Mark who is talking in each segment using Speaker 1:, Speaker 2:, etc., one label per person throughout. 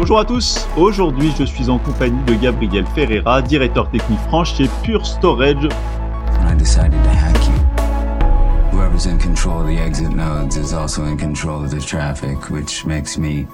Speaker 1: Bonjour à tous, aujourd'hui je suis en compagnie de Gabriel Ferreira, directeur technique France chez Pure Storage.
Speaker 2: I decided to hack you. Whoever's in control of the exit nodes is also in control of the traffic, which makes me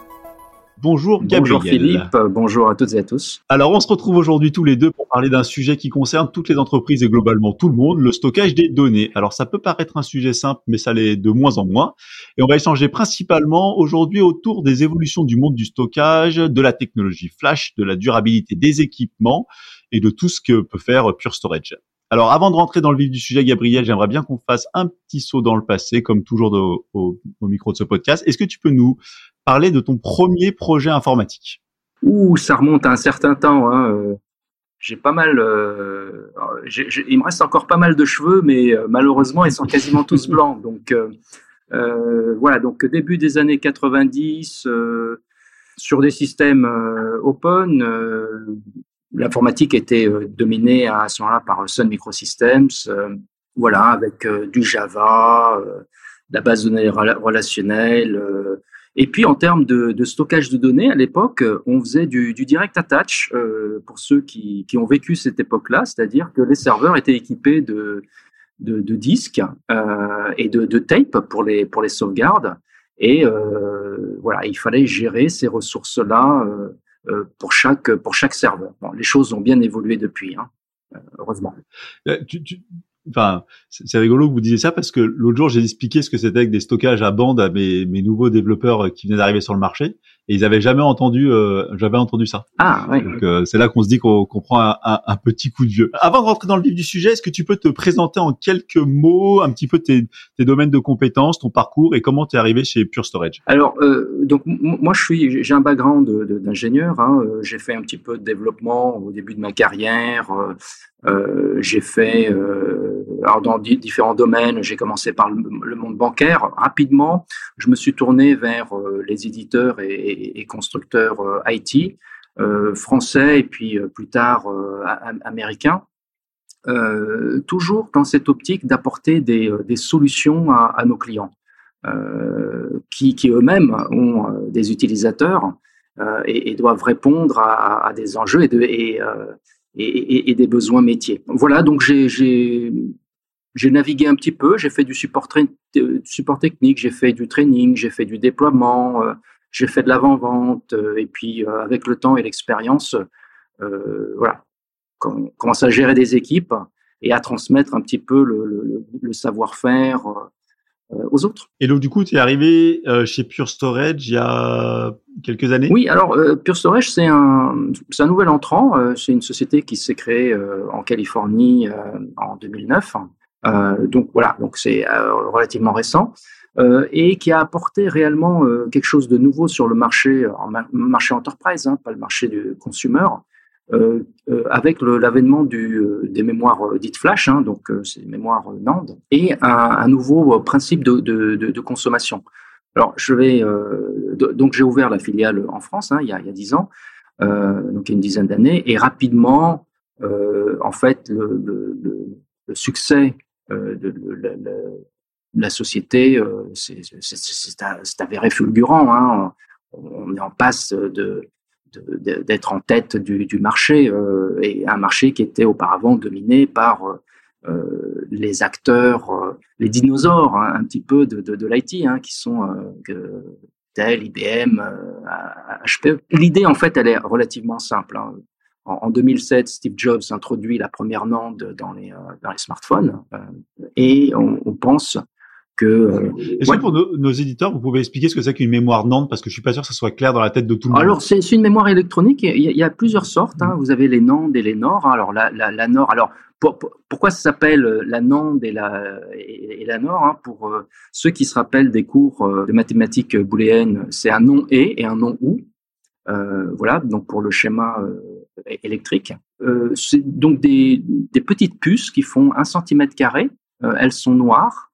Speaker 1: Bonjour Gabriel.
Speaker 3: Bonjour Philippe, bonjour à toutes et à tous.
Speaker 1: Alors on se retrouve aujourd'hui tous les deux pour parler d'un sujet qui concerne toutes les entreprises et globalement tout le monde, le stockage des données. Alors ça peut paraître un sujet simple, mais ça l'est de moins en moins. Et on va échanger principalement aujourd'hui autour des évolutions du monde du stockage, de la technologie flash, de la durabilité des équipements et de tout ce que peut faire Pure Storage. Alors, avant de rentrer dans le vif du sujet, Gabriel, j'aimerais bien qu'on fasse un petit saut dans le passé, comme toujours au, micro de ce podcast. Est-ce que tu peux nous parler de ton premier projet informatique
Speaker 3: Ouh, ça remonte à un certain temps. Hein. Euh, j'ai pas mal. Euh, il me reste encore pas mal de cheveux, mais euh, malheureusement, ils sont quasiment tous blancs. Donc voilà. Donc début des années 90, sur des systèmes open l'informatique était dominée à ce moment-là par Sun Microsystems, voilà, avec du Java, la base de données relationnelle. Et puis en termes de, stockage de données, à l'époque, on faisait du, direct attach pour ceux qui, ont vécu cette époque-là, c'est-à-dire que les serveurs étaient équipés de, disques et de, de tape pour les, sauvegardes. Et voilà, il fallait gérer ces ressources-là euh, pour chaque pour chaque serveur. Les choses ont bien évolué depuis, hein, euh, heureusement.
Speaker 1: Euh, enfin, c'est rigolo que vous disiez ça parce que l'autre jour j'ai expliqué ce que c'était avec des stockages à bande à mes, mes nouveaux développeurs qui venaient d'arriver sur le marché et ils avaient jamais entendu, euh, j'avais entendu ça.
Speaker 3: Ah oui.
Speaker 1: Donc euh, c'est là qu'on se dit qu'on prend un, un, un, petit coup de vieux. Avant de rentrer dans le vif du sujet, est-ce que tu peux te présenter en quelques mots un petit peu tes, tes domaines de compétences, ton parcours et comment tu es arrivé chez Pure Storage?
Speaker 3: Alors euh, donc moi je suis, j'ai un background d'ingénieur. Hein, euh, j'ai fait un petit peu de développement au début de ma carrière. Euh, j'ai fait alors dans différents domaines. J'ai commencé par le, monde bancaire. Rapidement, je me suis tourné vers les éditeurs et constructeurs euh, IT, euh, français et puis euh, plus tard américains. toujours dans cette optique d'apporter des, solutions à, nos clients, qui, eux-mêmes ont des utilisateurs et, doivent répondre à, des enjeux et, de, et, des besoins métiers. Voilà, donc j'ai navigué un petit peu, j'ai fait du support, du support technique, j'ai fait du training, j'ai fait du déploiement, j'ai fait de l'avant-vente euh, et puis euh, avec le temps et l'expérience, euh, voilà, on commence à gérer des équipes et à transmettre un petit peu le, savoir-faire aux autres.
Speaker 1: Et donc du coup, tu es arrivé chez Pure Storage il y a quelques années?
Speaker 3: Oui, alors Pure Storage, c'est un, un nouvel entrant. c'est une société qui s'est créée en Californie en 2009. donc voilà, donc c'est relativement récent. Euh, et qui a apporté réellement euh, quelque chose de nouveau sur le marché, en marché enterprise, hein, pas le marché du consumer, euh, avec l'avènement des mémoires dites flash, hein, donc c'est des mémoires NAND, et un, nouveau principe de, consommation. Alors, je vais donc j'ai ouvert la filiale en France hein, il, y a, 10 ans, donc il y a une dizaine d'années, et rapidement, en fait, le succès de, la société, euh, c'est avéré fulgurant. Hein. On est en passe de d'être en tête du, marché euh, et un marché qui était auparavant dominé par euh, les acteurs, les dinosaures hein, un petit peu de, de, l'IT, hein, qui sont Dell, IBM, HP. L'idée en fait, elle est relativement simple. En, 2007, Steve Jobs introduit la première NAND dans les, dans les smartphones et on, on pense que.
Speaker 1: Euh, Est-ce que pour nos, éditeurs, vous pouvez expliquer ce que c'est qu'une mémoire NAND parce que je suis pas sûr que ça soit clair dans la tête de tout le monde.
Speaker 3: Alors c'est une mémoire électronique. Il y, a, plusieurs sortes. Hein. Vous avez les NAND et les NOR. Hein. Alors la, la, la NOR. Alors pourquoi ça s'appelle euh, la NAND et la, et, la NOR hein? Pour euh, ceux qui se rappellent des cours de mathématiques booléennes, c'est un nom et et un nom ou. Euh, voilà, donc pour le schéma électrique. c'est donc des, des, petites puces qui font un centimètre carré. elles sont noires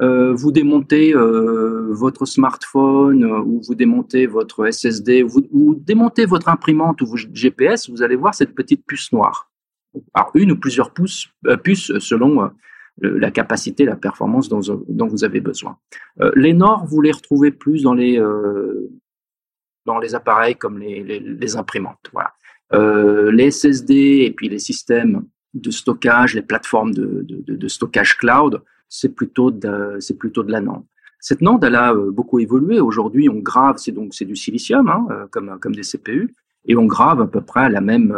Speaker 3: euh, vous démontez euh, votre smartphone euh, ou vous démontez votre SSD, vous, vous démontez votre imprimante ou votre GPS, vous allez voir cette petite puce noire. Alors une ou plusieurs puces, selon la capacité, la performance dont, vous avez besoin. les Nord, vous les retrouvez plus dans les dans les appareils comme les, imprimantes. Les SSD et puis les systèmes de stockage, les plateformes de stockage cloud, c'est plutôt de, c'est plutôt de la NAND. Cette NAND, elle a euh, beaucoup évolué. Aujourd'hui, on grave, c'est donc c'est du silicium, hein, euh, comme comme des CPU, et on grave à peu près à la même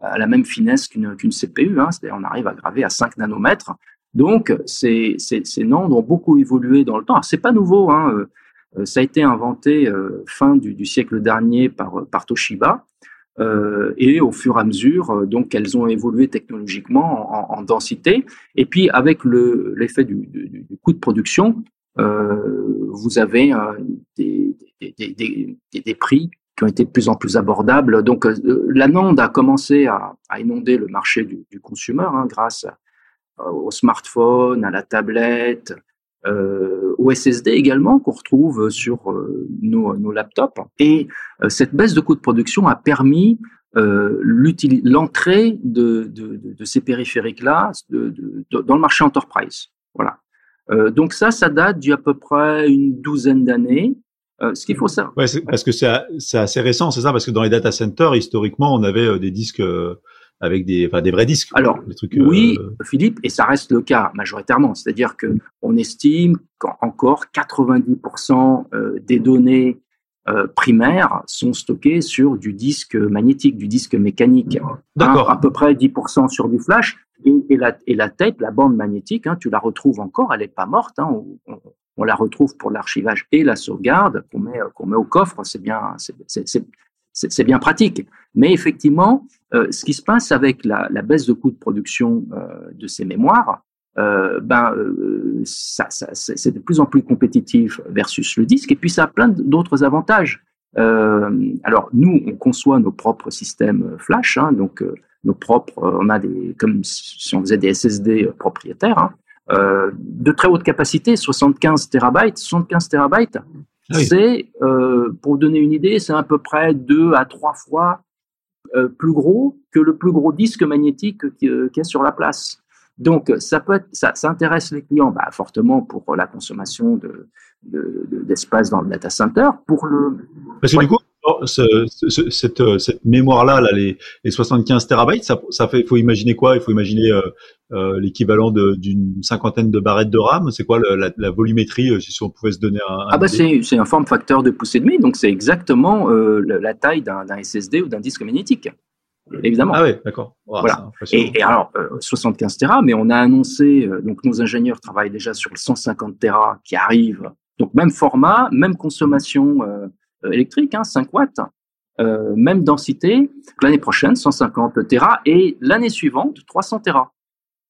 Speaker 3: à la même finesse qu'une qu'une CPU. Hein, c'est-à-dire, on arrive à graver à 5 nanomètres. Donc, ces ces, ces NAND ont beaucoup évolué dans le temps. C'est pas nouveau. Hein, ça a été inventé fin du, du siècle dernier par par Toshiba. Euh, et au fur et à mesure, euh, donc elles ont évolué technologiquement en, densité. Et puis avec le l'effet du, coût de production, euh, vous avez des, prix qui ont été de plus en plus abordables. Donc la NAND a commencé à, à inonder le marché du, du consumer hein, grâce au smartphone, à la tablette, euh, au SSD également qu'on retrouve sur euh, nos, nos, laptops. Et euh, cette baisse de coût de production a permis euh, l'entrée de, de, de, ces périphériques-là dans le marché enterprise. Voilà. Euh, donc ça, ça date d'il peu près une douzaine d'années. ce qu'il faut savoir.
Speaker 1: Ouais, parce que c'est assez récent, c'est ça, parce que dans les data centers, historiquement, on avait des disques avec des, enfin, des vrais disques.
Speaker 3: Alors, trucs, oui, euh, Philippe, et ça reste le cas majoritairement. C'est-à-dire que on estime qu'encore 90% euh, des données euh, primaires sont stockées sur du disque magnétique, du disque mécanique.
Speaker 1: D'accord.
Speaker 3: à peu près 10% sur du flash. Et, et, la, et la tête, la bande magnétique, hein, tu la retrouves encore, elle n'est pas morte. Hein, on, on, la retrouve pour l'archivage et la sauvegarde qu'on met, qu'on met au coffre. C'est bien, c'est bien pratique. Mais effectivement, euh, ce qui se passe avec la, baisse de coût de production euh, de ces mémoires, euh, ben, ça, c'est de plus en plus compétitif versus le disque, et puis ça a plein d'autres avantages. Alors nous, on conçoit nos propres systèmes flash, hein, donc nos propres, on a des, comme si on faisait des SSD propriétaires, hein, de très haute capacité, 75 terabytes, 75 terabytes, ah c'est, pour vous donner une idée, c'est à peu près deux à trois fois euh, plus gros que le plus gros disque magnétique euh, qui est sur la place. Donc, ça peut être, ça, ça intéresse les clients bah, fortement pour la consommation de, d'espace de, dans le data center. Pour le
Speaker 1: parce que du coup, ce, ce, cette, euh, cette mémoire-là, là, les, les 75 terabytes, ça, ça fait, il faut imaginer quoi? Il faut imaginer euh, euh, l'équivalent d'une cinquantaine de barrettes de RAM? C'est quoi la, la, volumétrie, si on pouvait se donner un.
Speaker 3: ah bah c'est, un forme facteur de pouce et demi, donc c'est exactement euh, la taille d'un, SSD ou d'un disque magnétique. Évidemment.
Speaker 1: Ah oui, d'accord.
Speaker 3: voilà. Et, et, alors, 75 Tera, mais on a annoncé, donc nos ingénieurs travaillent déjà sur le 150 Tera qui arrive. Donc même format, même consommation électrique, hein, 5 watts, euh, même densité. L'année prochaine, 150 Tera et l'année suivante, 300 Tera.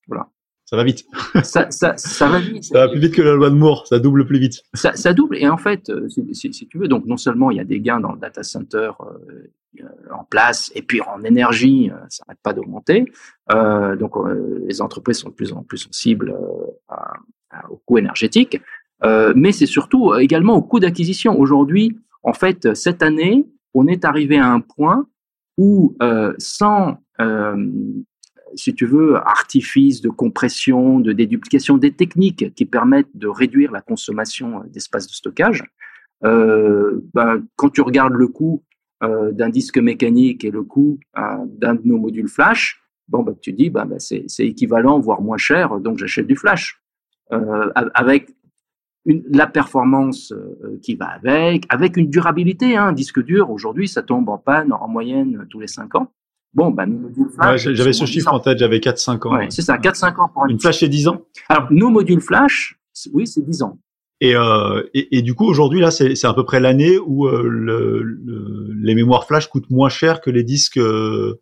Speaker 3: Voilà.
Speaker 1: Ça va vite.
Speaker 3: ça, ça, ça, va vite.
Speaker 1: Ça va plus vite que la loi de Moore, ça double plus vite.
Speaker 3: Ça, ça double, et en fait, euh, si, si, si, tu veux, donc non seulement il y a des gains dans le data center euh, en place, et puis en énergie, ça n'arrête pas d'augmenter. Euh, donc les entreprises sont de plus en plus sensibles à, à, au coût énergétique, mais c'est surtout également au coût d'acquisition. Aujourd'hui, en fait, cette année, on est arrivé à un point où, euh, sans, euh, si tu veux, artifice de compression, de déduplication, des techniques qui permettent de réduire la consommation d'espace de stockage, euh, ben, quand tu regardes le coût euh, d'un disque mécanique et le coût euh, d'un de nos modules flash, bon, ben, tu dis, ben, ben c'est équivalent, voire moins cher, donc j'achète du flash. Euh, avec une, la performance euh, qui va avec, avec une durabilité. Hein, un disque dur, aujourd'hui, ça tombe en panne en moyenne tous les 5 ans. Bon, bah, nos modules
Speaker 1: flash. Ouais, j'avais ce chiffre en tête, j'avais 4-5 ans.
Speaker 3: Ouais, c'est ça, 4-5 ans pour
Speaker 1: une, une flash, c'est 10 ans?
Speaker 3: Alors, nos modules flash, oui, c'est 10 ans.
Speaker 1: Et, euh, et, et, du coup, aujourd'hui, là, c'est à peu près l'année où euh, le, le, les mémoires flash coûtent moins cher que les disques, euh,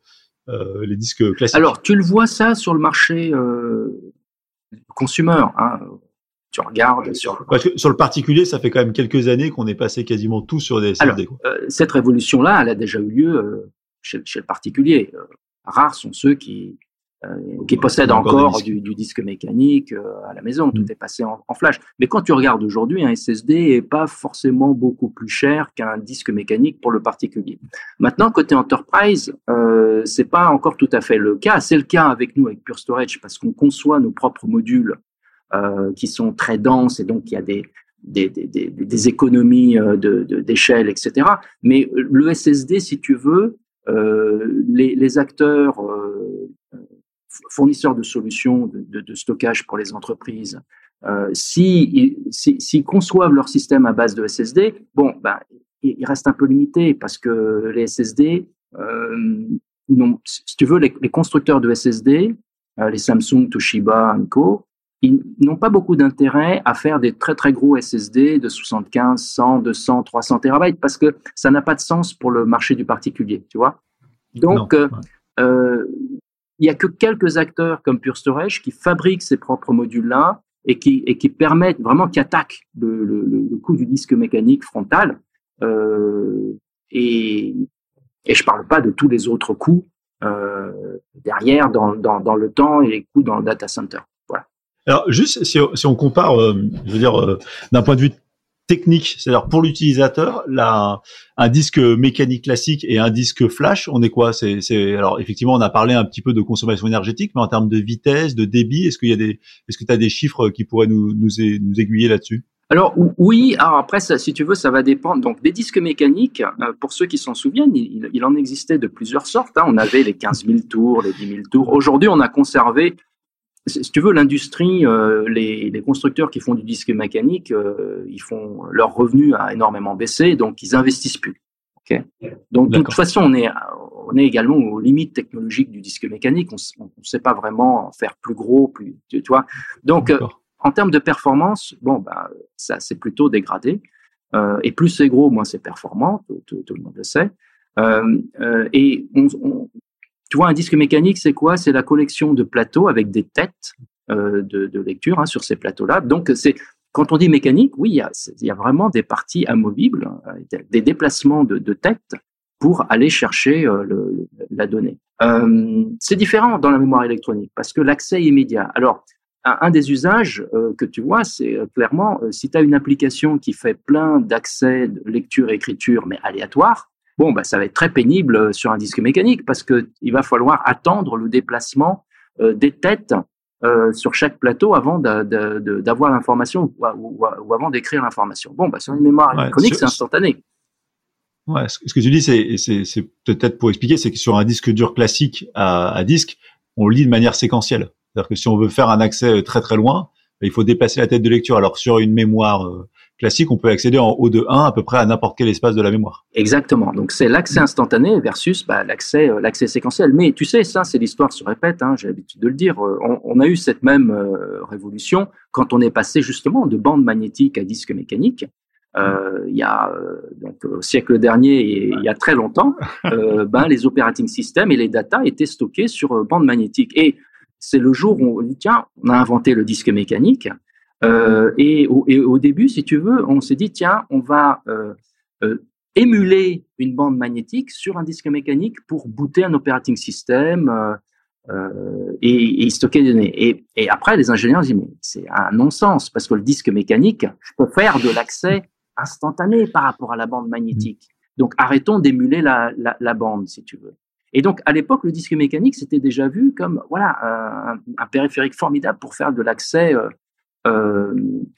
Speaker 1: euh les disques classiques.
Speaker 3: Alors, tu le vois ça sur le marché consumer. Hein tu regardes sur.
Speaker 1: Parce que sur le particulier, ça fait quand même quelques années qu'on est passé quasiment tout sur des SSD.
Speaker 3: Euh, cette révolution-là, elle a déjà eu lieu euh, chez, chez, le particulier. Euh, rares sont ceux qui euh, possèdent encore, du, du, disque mécanique à la maison. Tout mm. est passé en, en, flash. Mais quand tu regardes aujourd'hui, un SSD est pas forcément beaucoup plus cher qu'un disque mécanique pour le particulier. Maintenant, côté enterprise, euh, c'est pas encore tout à fait le cas. C'est le cas avec nous, avec Pure Storage, parce qu'on conçoit nos propres modules qui sont très denses et donc il y a des économies d'échelle, de, etc. Mais le SSD, si tu veux, les, les, acteurs fournisseurs de solutions de, stockage pour les entreprises, euh, s'ils si, si, conçoivent leur système à base de SSD, bon, ben, il, reste un peu limité parce que les SSD, euh, si tu veux, les, constructeurs de SSD, euh, les Samsung, Toshiba, Co, ils n'ont pas beaucoup d'intérêt à faire des très très gros SSD de 75, 100, 200, 300 terabytes parce que ça n'a pas de sens pour le marché du particulier, tu vois. Donc, euh, euh, il y a que quelques acteurs comme Pure Storage qui fabriquent ces propres modules-là et qui, et qui permettent vraiment, qui attaquent le, le, le coût du disque mécanique frontal. Euh, et, et je parle pas de tous les autres coûts derrière dans, dans, dans, le temps et les coûts dans le data center.
Speaker 1: Alors juste si, si on compare, euh, je veux dire, euh, d'un point de vue technique, c'est-à-dire pour l'utilisateur, un disque mécanique classique et un disque flash, on est quoi? C'est, alors effectivement, on a parlé un petit peu de consommation énergétique, mais en termes de vitesse, de débit, est-ce qu'il y a des, est-ce que tu as des chiffres qui pourraient nous nous, nous aiguiller là-dessus?
Speaker 3: Alors oui, alors après, ça, si tu veux, ça va dépendre. Donc des disques mécaniques, euh, pour ceux qui s'en souviennent, il, il, en existait de plusieurs sortes. Hein. On avait les 15 000 tours, les 10 000 tours. Aujourd'hui, on a conservé si tu veux, l'industrie, euh, les, les, constructeurs qui font du disque mécanique, euh, ils font leur revenu a énormément baissé, donc ils investissent plus. Okay donc de toute façon, on est, on est également aux limites technologiques du disque mécanique. On ne sait pas vraiment faire plus gros, plus, tu, vois. Donc, euh, en termes de performance, bon, bah, ça c'est plutôt dégradé. Et plus c'est gros, moins c'est performant. Tout, tout, le monde le sait. Et on, on, tu vois, un disque mécanique, c'est quoi? C'est la collection de plateaux avec des têtes euh, de, lecture hein, sur ces plateaux-là. Donc, c'est quand on dit mécanique, oui, il y a, vraiment des parties amovibles, euh, des déplacements de, de têtes pour aller chercher euh, la donnée. C'est différent dans la mémoire électronique parce que l'accès est immédiat. Alors, un, des usages que tu vois, c'est clairement si tu as une application qui fait plein d'accès de lecture, écriture, mais aléatoire, bon, bah, ça va être très pénible euh, sur un disque mécanique parce que il va falloir attendre le déplacement euh, des têtes euh, sur chaque plateau avant d'avoir l'information ou, ou, avant d'écrire l'information. Bon, bah, sur une mémoire ouais, électronique, c'est instantané.
Speaker 1: Ouais, ce que tu dis, c'est peut-être pour expliquer, c'est que sur un disque dur classique à, à disque, on lit de manière séquentielle. C'est-à-dire que si on veut faire un accès très très loin, il faut déplacer la tête de lecture. Alors sur une mémoire classique, on peut accéder en haut de 1 à peu près à n'importe quel espace de la mémoire.
Speaker 3: Exactement. Donc c'est l'accès instantané versus bah, l'accès euh, l'accès séquentiel. Mais tu sais, ça, c'est l'histoire se répète. Hein, J'ai l'habitude de le dire. Euh, on, on, a eu cette même euh, révolution quand on est passé justement de bande magnétique à disque mécanique. Euh, il y a donc au siècle dernier et il y a très longtemps, ben les operating systems et les data étaient stockés sur bande magnétique. Et c'est le jour où on dit tiens, on a inventé le disque mécanique euh, et, au, début, si tu veux, on s'est dit, tiens, on va euh, euh, émuler une bande magnétique sur un disque mécanique pour booter un operating system et, stocker des données. Et, après, les ingénieurs disent, mais c'est un non-sens, parce que le disque mécanique, je peux faire de l'accès instantané par rapport à la bande magnétique. Donc, arrêtons d'émuler la, bande, si tu veux. Et donc, à l'époque, le disque mécanique, c'était déjà vu comme voilà un, périphérique formidable pour faire de l'accès euh,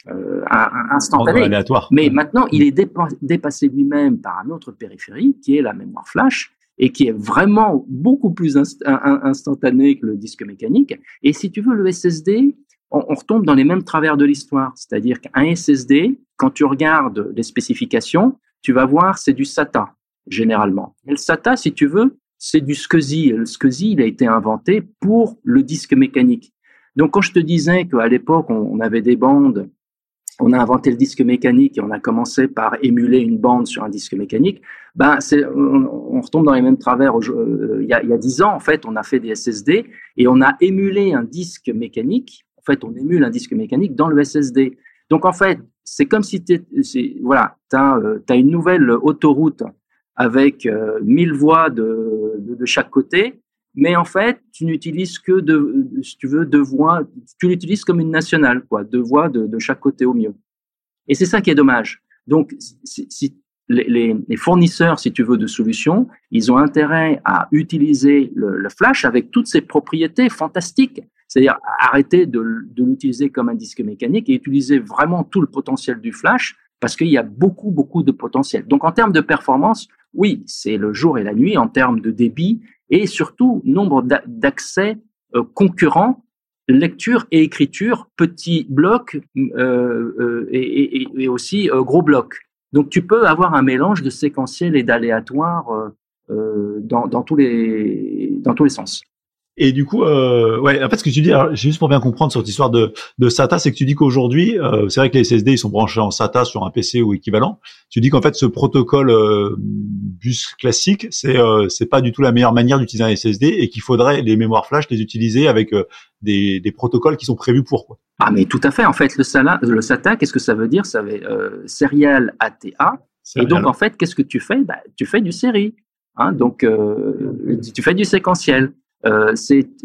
Speaker 3: euh, instantané.
Speaker 1: Aléatoire.
Speaker 3: Mais maintenant, il est dépassé lui-même par un autre périphérique qui est la mémoire flash et qui est vraiment beaucoup plus inst instantané que le disque mécanique. Et si tu veux, le SSD, on, on retombe dans les mêmes travers de l'histoire. C'est-à-dire qu'un SSD, quand tu regardes les spécifications, tu vas voir, c'est du SATA, généralement. Et le SATA, si tu veux, c'est du SCSI. Le SCSI, il a été inventé pour le disque mécanique. Donc, quand je te disais qu'à l'époque, on, avait des bandes, on a inventé le disque mécanique et on a commencé par émuler une bande sur un disque mécanique, ben, on, on, retombe dans les mêmes travers. Euh, il, y a, dix ans, en fait, on a fait des SSD et on a émulé un disque mécanique. En fait, on émule un disque mécanique dans le SSD. Donc, en fait, c'est comme si tu voilà, as, euh, une nouvelle autoroute avec euh, 1000 voies de, de chaque côté mais en fait, tu n'utilises que de, si tu veux, deux voix, tu l'utilises comme une nationale, quoi, deux voix de, de, chaque côté au mieux. Et c'est ça qui est dommage. Donc, les, fournisseurs, si tu veux, de solutions, ils ont intérêt à utiliser le, flash avec toutes ses propriétés fantastiques. C'est-à-dire arrêter de l'utiliser comme un disque mécanique et utiliser vraiment tout le potentiel du flash parce qu'il y a beaucoup, beaucoup de potentiel. Donc en termes de performance, oui, c'est le jour et la nuit en termes de débit et surtout nombre d'accès euh, concurrents, lecture et écriture, petits blocs euh, euh, et, aussi gros blocs. Donc tu peux avoir un mélange de séquentiel et d'aléatoire dans tous les sens.
Speaker 1: Et du coup, euh, ouais, en fait, ce que tu dis, juste pour bien comprendre sur cette histoire de, de SATA, c'est que tu dis qu'aujourd'hui, euh, c'est vrai que les SSD, ils sont branchés en SATA sur un PC ou équivalent. Tu dis qu'en fait, ce protocole euh, bus classique, c'est euh, c'est pas du tout la meilleure manière d'utiliser un SSD et qu'il faudrait les mémoires flash les utiliser avec euh, des, des protocoles qui sont prévus pour. Quoi.
Speaker 3: Ah, mais tout à fait. En fait, le, SATA, le SATA, qu'est-ce que ça veut dire? Ça veut euh, serial ATA. Et donc, en fait, qu'est-ce que tu fais? Bah, Tu fais du série. Hein, donc, tu fais du séquentiel. Euh,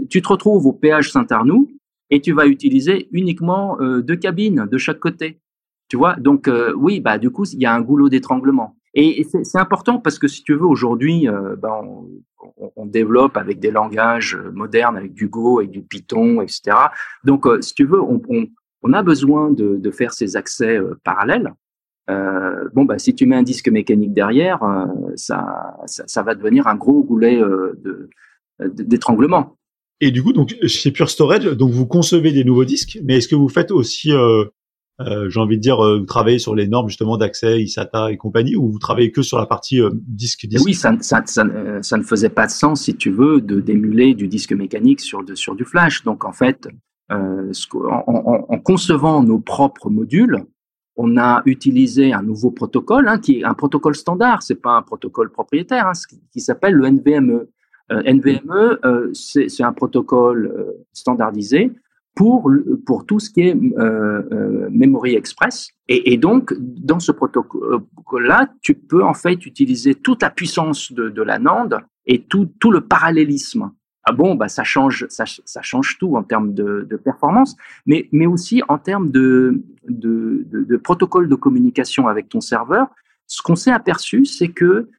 Speaker 3: tu te retrouves au péage Saint-Arnoux et tu vas utiliser uniquement euh, deux cabines de chaque côté. Tu vois, donc euh, oui, bah du coup, il y a un goulot d'étranglement. Et, c'est important parce que si tu veux, aujourd'hui, euh, bah, on, développe avec des langages modernes, avec du Go, avec du Python, etc. Donc, si tu veux, on, a besoin de, faire ces accès parallèles. bon, bah, si tu mets un disque mécanique derrière, ça, va devenir un gros goulet de, d'étranglement.
Speaker 1: Et du coup, donc chez Pure Storage, donc vous concevez des nouveaux disques, mais est-ce que vous faites aussi, euh, euh, j'ai envie de dire, euh, vous travaillez sur les normes justement d'accès, ISATA et compagnie, ou vous travaillez que sur la partie euh, disque disque?
Speaker 3: Oui, ça, ça, ça, ça, ne faisait pas de sens, si tu veux, de d'émuler du disque mécanique sur de, sur du flash. Donc en fait, euh, en, en, en, concevant nos propres modules, on a utilisé un nouveau protocole, hein, qui est un protocole standard, c'est pas un protocole propriétaire, hein, qui s'appelle le NVMe. Euh, NVMe, euh, c'est un protocole euh, standardisé pour, pour tout ce qui est euh, Memory Express. Et, donc, dans ce protocole-là, tu peux en fait utiliser toute la puissance de, de la NAND et tout, tout le parallélisme. Ah bon, bah ça change, ça, change tout en termes de, performance, mais, mais aussi en termes de, de, de, protocole de communication avec ton serveur. Ce qu'on s'est aperçu, c'est que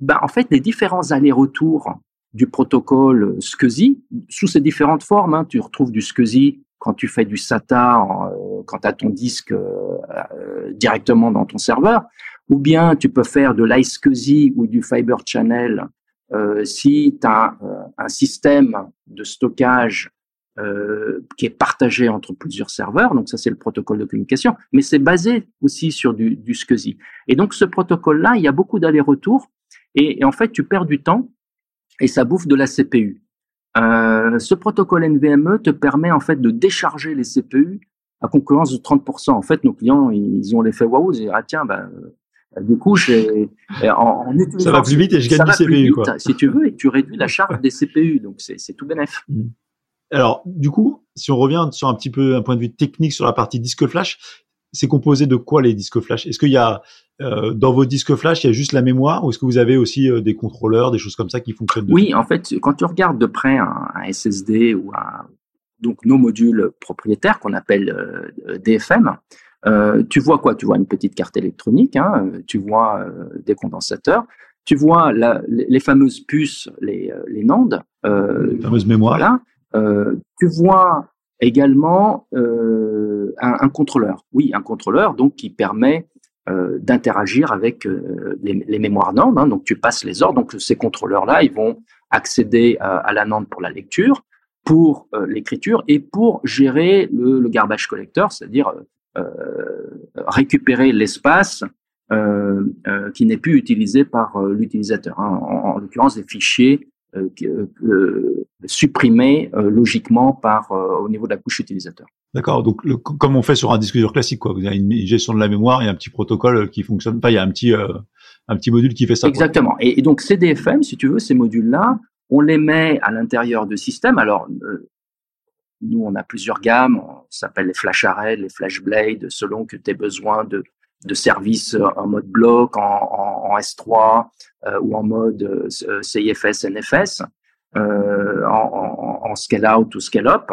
Speaker 3: ben, en fait, les différents allers-retours du protocole SCSI, sous ces différentes formes, hein, tu retrouves du SCSI quand tu fais du SATA, euh, quand tu as ton disque euh, euh, directement dans ton serveur, ou bien tu peux faire de l'iSCSI ou du Fiber Channel si tu as un système de stockage qui est partagé entre plusieurs serveurs. Donc ça, c'est le protocole de communication, mais c'est basé aussi sur du, du SCSI. Et donc ce protocole-là, il y a beaucoup d'allers-retours et, et, en fait, tu perds du temps et ça bouffe de la CPU. Euh, ce protocole NVMe te permet en fait de décharger les CPU à concurrence de 30%. En fait, nos clients, ils ont l'effet waouh, ils disent ah tiens, ben euh, du coup, j'ai, en, en utilisant
Speaker 1: ça va plus vite et je gagne du CPU, vite,
Speaker 3: si tu veux, et tu réduis la charge des CPU, donc c'est tout bénef.
Speaker 1: Mmh. Alors, du coup, si on revient sur un petit peu un point de vue technique sur la partie disque flash, c'est composé de quoi les disques flash? Est-ce qu'il y a euh, dans vos disques flash, il y a juste la mémoire ou est-ce que vous avez aussi euh, des contrôleurs, des choses comme ça qui fonctionnent
Speaker 3: Oui, en fait, quand tu regardes de près un, un SSD ou un, donc nos modules propriétaires qu'on appelle euh, DFM, euh, tu vois quoi? Tu vois une petite carte électronique, hein, tu vois euh, des condensateurs, tu vois la, les, fameuses puces, les, les NAND,
Speaker 1: les fameuses mémoires.
Speaker 3: Voilà, euh, tu vois également euh, un, un, contrôleur. Oui, un contrôleur donc qui permet euh, d'interagir avec les, les, mémoires NAND. Hein, donc tu passes les ordres. Donc ces contrôleurs-là, ils vont accéder à, à, la NAND pour la lecture, pour l'écriture et pour gérer le, garbage collector, c'est-à-dire récupérer l'espace euh, euh, qui n'est plus utilisé par euh, l'utilisateur. Hein, en, en l'occurrence, des fichiers euh, euh, supprimé euh, logiquement par au niveau de la couche utilisateur.
Speaker 1: D'accord. Donc, comme on fait sur un disque dur classique, quoi. Vous avez une gestion de la mémoire et un petit protocole qui fonctionne pas. Il y a un petit un petit module qui fait ça.
Speaker 3: Exactement. Et, et, donc CDFM, si tu veux, ces modules-là, on les met à l'intérieur de systèmes. Alors nous, on a plusieurs gammes. On s'appelle les flash array, les flash blade, selon que tu aies besoin de de services en mode bloc, en, en, en S3 euh, ou en mode euh, CIFS, NFS, euh, en, scale-out ou scale-up.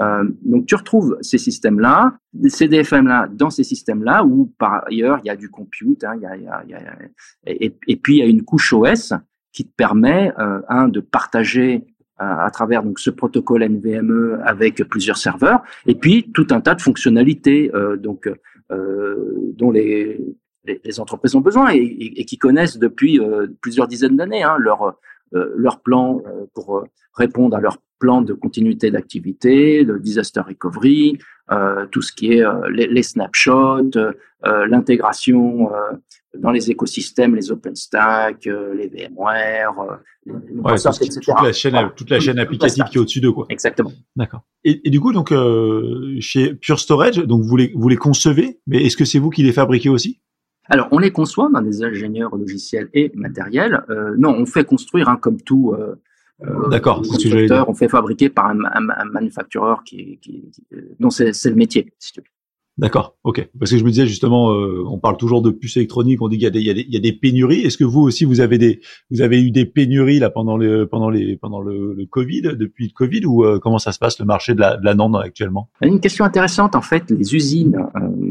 Speaker 3: Euh, donc tu retrouves ces systèmes-là, ces DFM-là dans ces systèmes-là, où par ailleurs il y a du compute, hein, y a, y a, y a, et, puis il y a une couche OS qui te permet, euh, un, de partager à, travers donc ce protocole NVMe avec plusieurs serveurs, et puis tout un tas de fonctionnalités donc dont les, les, entreprises ont besoin et, qui connaissent depuis plusieurs dizaines d'années hein, leur leur plan pour répondre à leur plan de continuité d'activité, le disaster recovery, euh, tout ce qui est euh, les, snapshots, euh, l'intégration dans les écosystèmes, les OpenStack, les VMware,
Speaker 1: les ouais, etc. Toute la chaîne, toute la chaîne applicative qui est au-dessus d'eux, quoi.
Speaker 3: Exactement.
Speaker 1: D'accord. Et, du coup, donc chez Pure Storage, donc vous les vous les concevez, mais est-ce que c'est vous qui les fabriquez aussi?
Speaker 3: Alors, on les conçoit, on a des ingénieurs logiciels et matériels. non, on fait construire, hein, comme tout,
Speaker 1: D'accord,
Speaker 3: c'est ce que On fait fabriquer par un, un, manufactureur qui, qui, dont c'est le métier, si tu veux.
Speaker 1: D'accord, ok. Parce que je me disais justement, euh, on parle toujours de puces électroniques, on dit qu'il y a des, il y a des, il y a des pénuries. Est-ce que vous aussi vous avez des, vous avez eu des pénuries là pendant le, pendant les, pendant le, le Covid, depuis le Covid, ou euh, comment ça se passe le marché de la, de la NAND actuellement?
Speaker 3: Une question intéressante en fait. Les usines,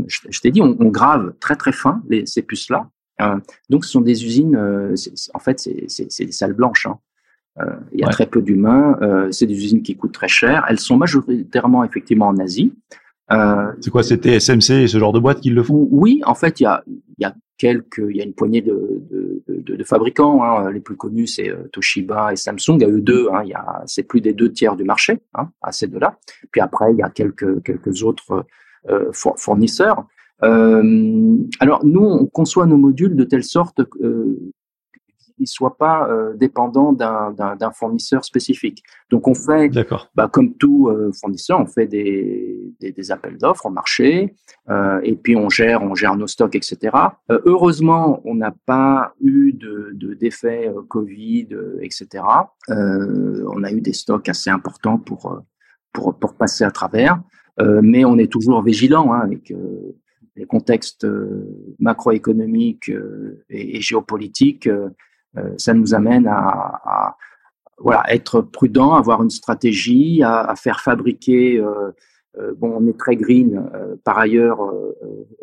Speaker 3: je, t'ai dit, on, on, grave très très fin les, ces puces là. donc ce sont des usines, en fait c'est des salles blanches. Hein. Euh, il y a très peu d'humains. Euh, c'est des usines qui coûtent très cher. Elles sont majoritairement effectivement en Asie.
Speaker 1: Euh, c'est quoi C'était SMC et ce genre de boîtes qui le font?
Speaker 3: Oui, en fait, il y a, y a quelques, il y a une poignée de, de, de, de fabricants. Hein. Les plus connus, c'est Toshiba et Samsung. Il y a eux deux. Hein. Il y a, c'est plus des deux tiers du marché hein, à ces deux-là. Puis après, il y a quelques quelques autres euh, fournisseurs. Euh, alors nous, on conçoit nos modules de telle sorte euh, ne soit pas euh, dépendant d'un fournisseur spécifique. Donc on fait, bah, comme tout euh, fournisseur, on fait des, des, des appels d'offres au marché euh, et puis on gère, on gère nos stocks, etc. Euh, heureusement, on n'a pas eu de d'effet de, Covid, etc. on a eu des stocks assez importants pour pour, pour passer à travers, mais on est toujours vigilant hein, avec les contextes macroéconomiques et, géopolitiques ça nous amène à, voilà, être prudent, avoir une stratégie, à, faire fabriquer. Euh, euh, bon, on est très green par ailleurs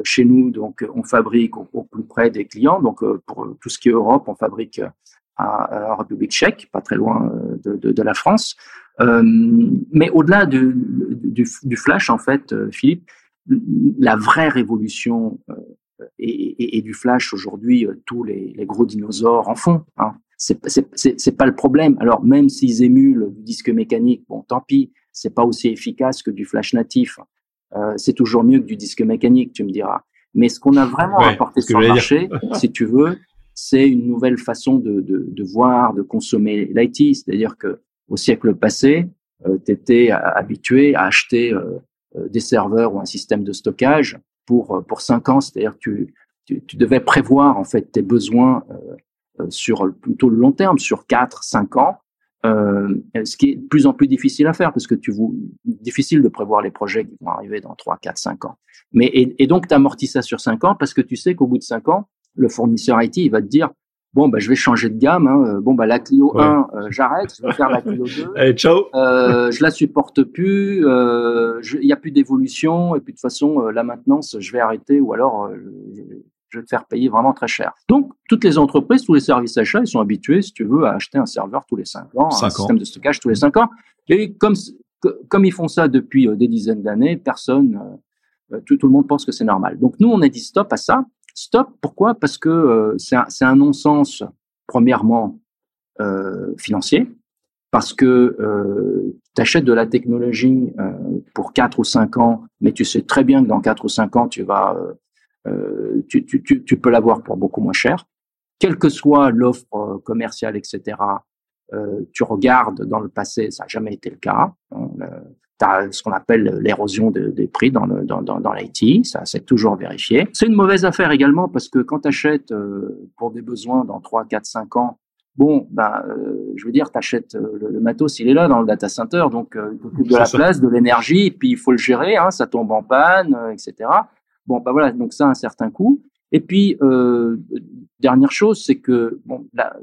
Speaker 3: chez nous, donc on fabrique au, plus près des clients. Donc pour tout ce qui est Europe, on fabrique à, République Tchèque, pas très loin de, de, la France. mais au-delà du, du, flash, en fait, Philippe, la vraie révolution et, et, du flash aujourd'hui, euh, tous les, les, gros dinosaures en font. Hein. C'est pas le problème. Alors même s'ils émulent du disque mécanique, bon, tant pis, c'est pas aussi efficace que du flash natif. Euh, c'est toujours mieux que du disque mécanique, tu me diras. Mais ce qu'on a vraiment apporté sur le marché, si tu veux, c'est une nouvelle façon de, de, de voir, de consommer l'IT. C'est-à-dire que au siècle passé, euh, tu étais habitué à acheter euh, des serveurs ou un système de stockage pour euh, pour cinq ans, c'est-à-dire que tu, tu, devais prévoir en fait tes besoins euh, euh, sur plutôt le long terme, sur quatre, cinq ans. Euh, ce qui est de plus en plus difficile à faire parce que tu vous difficile de prévoir les projets qui vont arriver dans 3, 4, 5 ans. Mais et, et donc tu amortis ça sur 5 ans parce que tu sais qu'au bout de 5 ans, le fournisseur IT il va te dire bon bah je vais changer de gamme hein. bon bah la Clio 1 euh, j'arrête je vais faire la Clio 2
Speaker 1: Allez, ciao.
Speaker 3: Euh, je la supporte plus euh, il y a plus d'évolution et puis de toute façon euh, la maintenance je vais arrêter ou alors je vais te faire payer vraiment très cher. Donc toutes les entreprises tous les services achats ils sont habitués si tu veux à acheter un serveur tous les 5 ans un système de stockage tous les 5 ans. Et comme comme ils font ça depuis des dizaines d'années personne tout, tout le monde pense que c'est normal. Donc nous on a dit stop à ça Stop, pourquoi? Parce que euh, c'est un, un non-sens, premièrement, euh, financier, parce que euh, tu achètes de la technologie euh, pour 4 ou 5 ans, mais tu sais très bien que dans 4 ou 5 ans, tu vas, euh, tu, tu, tu, tu, peux l'avoir pour beaucoup moins cher. Quelle que soit l'offre commerciale, etc., tu regardes dans le passé, ça n'a jamais été le cas. Hein, ce qu'on appelle l'érosion des prix dans le dans, dans, dans l'IT, ça c'est toujours vérifié. C'est une mauvaise affaire également parce que quand tu achètes euh, pour des besoins dans 3, 4, 5 ans, bon, ben, euh, je veux dire, tu achètes euh, le, matos, il est là dans le data center, donc il de la place, de l'énergie, puis il faut le gérer, hein, ça tombe en panne, etc. Bon, ben voilà, donc ça a un certain coût. Et puis, dernière chose, c'est que, bon, là,